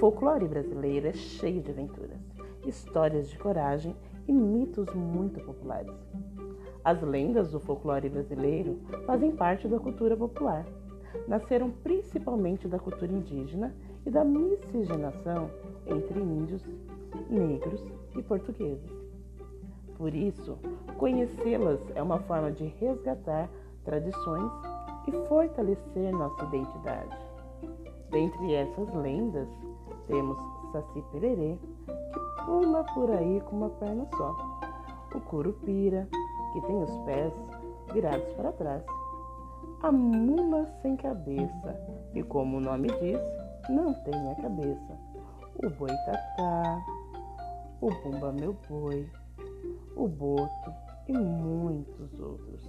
folclore brasileiro é cheio de aventuras, histórias de coragem e mitos muito populares. As lendas do folclore brasileiro fazem parte da cultura popular. Nasceram principalmente da cultura indígena e da miscigenação entre índios, negros e portugueses. Por isso, conhecê-las é uma forma de resgatar tradições e fortalecer nossa identidade. Dentre essas lendas, temos Saci Pererê, que pula por aí com uma perna só, o Curupira, que tem os pés virados para trás, a mula sem cabeça, e como o nome diz, não tem a cabeça, o boitatá, o bumba meu boi, o boto e muitos outros.